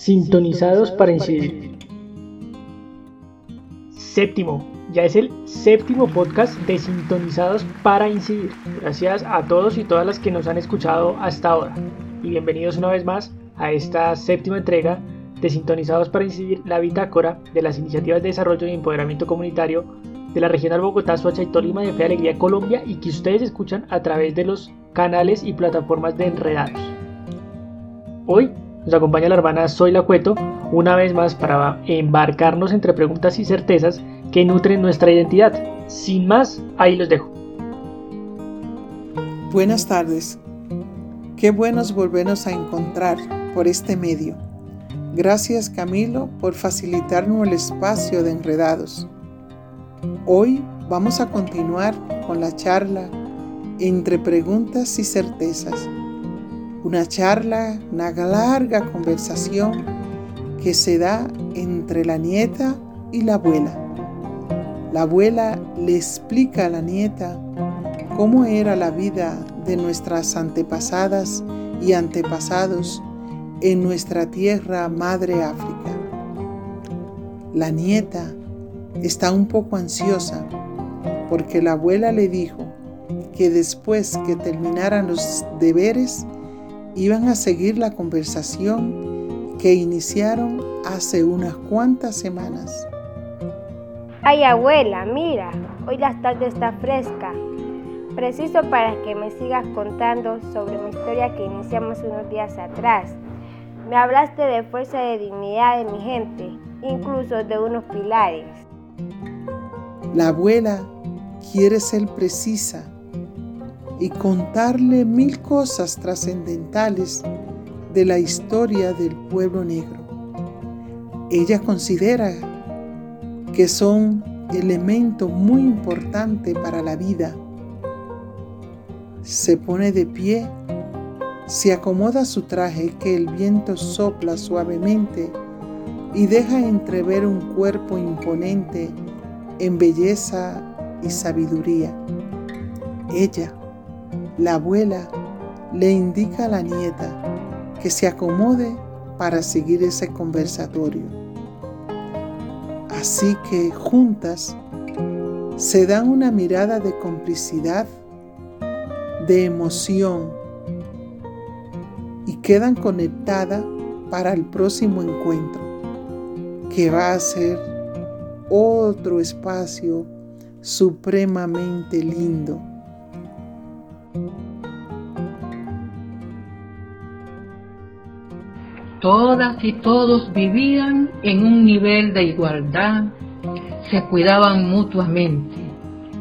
Sintonizados para incidir. Séptimo, ya es el séptimo podcast de Sintonizados para incidir. Gracias a todos y todas las que nos han escuchado hasta ahora. Y bienvenidos una vez más a esta séptima entrega de Sintonizados para incidir, la bitácora de las iniciativas de desarrollo y empoderamiento comunitario de la regional Bogotá, Soacha y Tolima de Fe Alegría Colombia y que ustedes escuchan a través de los canales y plataformas de Enredados. Hoy nos acompaña la hermana Zoila Cueto una vez más para embarcarnos entre preguntas y certezas que nutren nuestra identidad. Sin más, ahí los dejo. Buenas tardes. Qué buenos volvernos a encontrar por este medio. Gracias Camilo por facilitarnos el espacio de enredados. Hoy vamos a continuar con la charla entre preguntas y certezas. Una charla, una larga conversación que se da entre la nieta y la abuela. La abuela le explica a la nieta cómo era la vida de nuestras antepasadas y antepasados en nuestra tierra madre África. La nieta está un poco ansiosa porque la abuela le dijo que después que terminaran los deberes iban a seguir la conversación que iniciaron hace unas cuantas semanas. Ay abuela, mira, hoy la tarde está fresca. Preciso para que me sigas contando sobre mi historia que iniciamos unos días atrás. Me hablaste de fuerza y de dignidad de mi gente, incluso de unos pilares. La abuela quiere ser precisa y contarle mil cosas trascendentales de la historia del pueblo negro. Ella considera que son elemento muy importante para la vida. Se pone de pie, se acomoda su traje que el viento sopla suavemente y deja entrever un cuerpo imponente en belleza y sabiduría. Ella, la abuela, le indica a la nieta que se acomode para seguir ese conversatorio. Así que juntas se dan una mirada de complicidad, de emoción y quedan conectadas para el próximo encuentro, que va a ser otro espacio supremamente lindo. Todas y todos vivían en un nivel de igualdad, se cuidaban mutuamente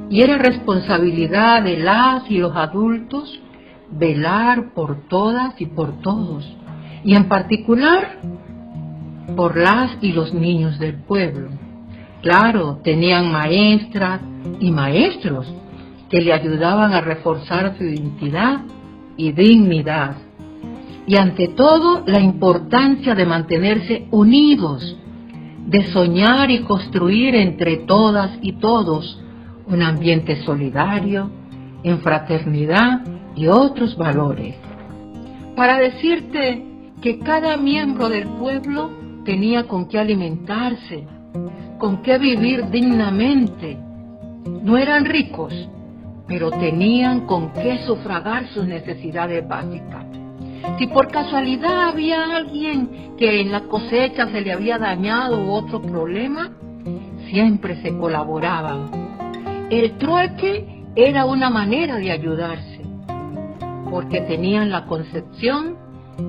y era responsabilidad de las y los adultos velar por todas y por todos, y en particular por las y los niños del pueblo. Claro, tenían maestras y maestros que le ayudaban a reforzar su identidad y dignidad y ante todo la importancia de mantenerse unidos, de soñar y construir entre todas y todos un ambiente solidario, en fraternidad y otros valores. Para decirte que cada miembro del pueblo tenía con qué alimentarse, con qué vivir dignamente. No eran ricos, pero tenían con qué sufragar sus necesidades básicas. Si por casualidad había alguien que en la cosecha se le había dañado otro problema, siempre se colaboraban. El trueque era una manera de ayudarse, porque tenían la concepción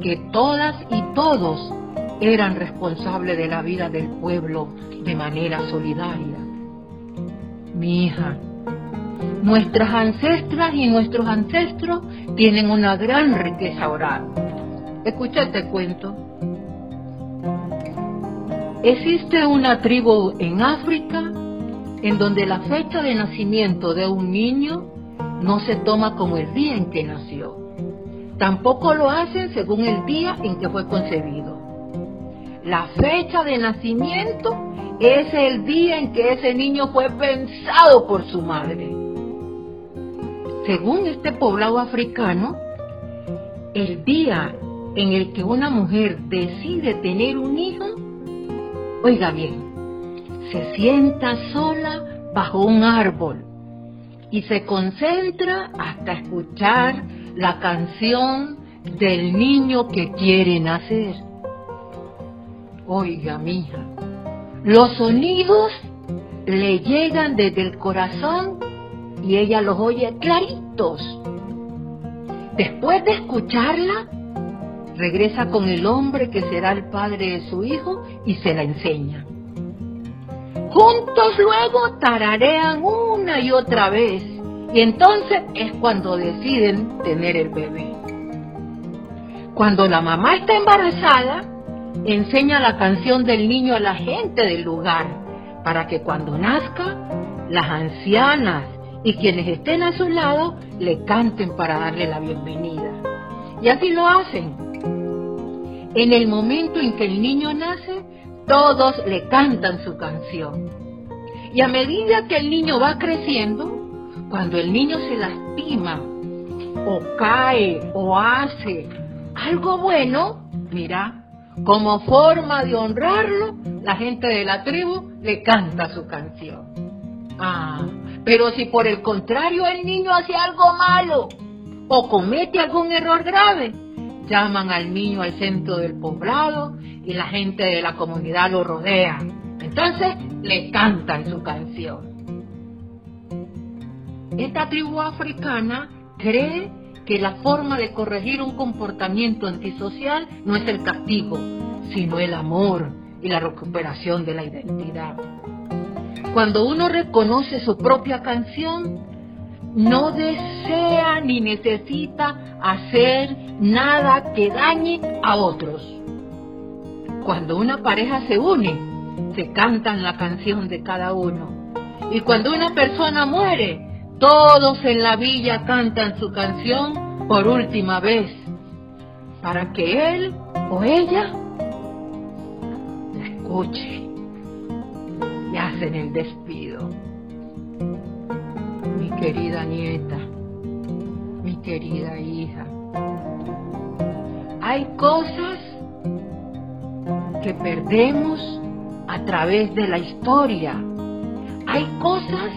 que todas y todos eran responsables de la vida del pueblo de manera solidaria. Mi hija, Nuestras ancestras y nuestros ancestros tienen una gran riqueza oral. Escucha este cuento. Existe una tribu en África en donde la fecha de nacimiento de un niño no se toma como el día en que nació. Tampoco lo hacen según el día en que fue concebido. La fecha de nacimiento es el día en que ese niño fue pensado por su madre. Según este poblado africano, el día en el que una mujer decide tener un hijo, oiga bien, se sienta sola bajo un árbol y se concentra hasta escuchar la canción del niño que quiere nacer. Oiga, mija, los sonidos le llegan desde el corazón y ella los oye claritos. Después de escucharla, regresa con el hombre que será el padre de su hijo y se la enseña. Juntos luego tararean una y otra vez y entonces es cuando deciden tener el bebé. Cuando la mamá está embarazada, enseña la canción del niño a la gente del lugar para que cuando nazca, las ancianas y quienes estén a su lado le canten para darle la bienvenida. Y así lo hacen. En el momento en que el niño nace, todos le cantan su canción. Y a medida que el niño va creciendo, cuando el niño se lastima, o cae, o hace algo bueno, mira, como forma de honrarlo, la gente de la tribu le canta su canción. Ah, pero si por el contrario el niño hace algo malo o comete algún error grave, llaman al niño al centro del poblado y la gente de la comunidad lo rodea. Entonces le cantan su canción. Esta tribu africana cree que la forma de corregir un comportamiento antisocial no es el castigo, sino el amor y la recuperación de la identidad. Cuando uno reconoce su propia canción, no desea ni necesita hacer nada que dañe a otros. Cuando una pareja se une, se cantan la canción de cada uno. Y cuando una persona muere, todos en la villa cantan su canción por última vez, para que él o ella la escuche hacen el despido. Mi querida nieta, mi querida hija, hay cosas que perdemos a través de la historia. Hay cosas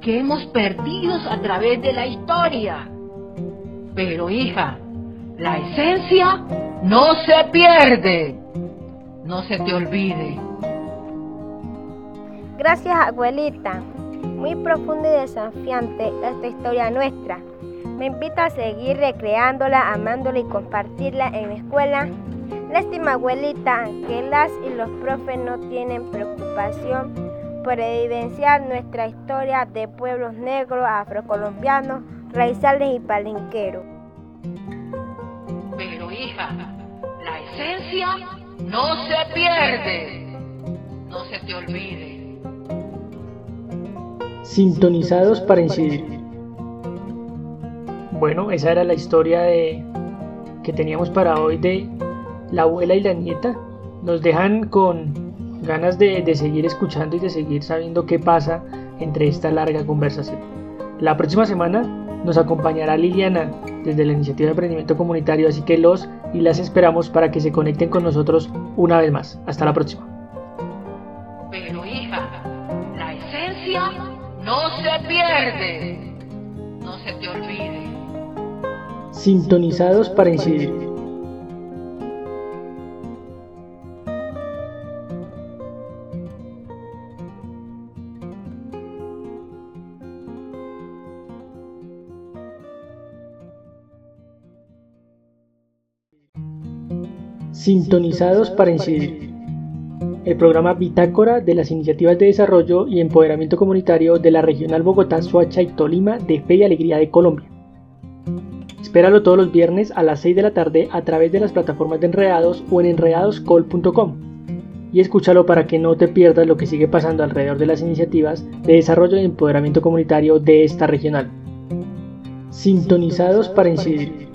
que hemos perdido a través de la historia. Pero hija, la esencia no se pierde. No se te olvide. Gracias abuelita. Muy profunda y desafiante esta historia nuestra. Me invita a seguir recreándola, amándola y compartirla en la escuela. Lástima abuelita que las y los profes no tienen preocupación por evidenciar nuestra historia de pueblos negros, afrocolombianos, raizales y palenqueros. Pero hija, la esencia no se pierde. No se te olvide. Sintonizados para incidir. Bueno, esa era la historia de que teníamos para hoy de la abuela y la nieta. Nos dejan con ganas de, seguir escuchando y de seguir sabiendo qué pasa entre esta larga conversación. La próxima semana nos acompañará Liliana desde la iniciativa de emprendimiento comunitario, así que los y las esperamos para que se conecten con nosotros una vez más. Hasta la próxima. Pero hija, la esencia no se pierde, no se te olvide. Sintonizados para incidir. Sintonizados para incidir. El programa Bitácora de las Iniciativas de Desarrollo y Empoderamiento Comunitario de la Regional Bogotá, Soacha y Tolima de Fe y Alegría de Colombia. Espéralo todos los viernes a las 6 de la tarde a través de las plataformas de Enredados o en enredadoscol.com. Y escúchalo para que no te pierdas lo que sigue pasando alrededor de las iniciativas de desarrollo y empoderamiento comunitario de esta regional. Sintonizados para incidir.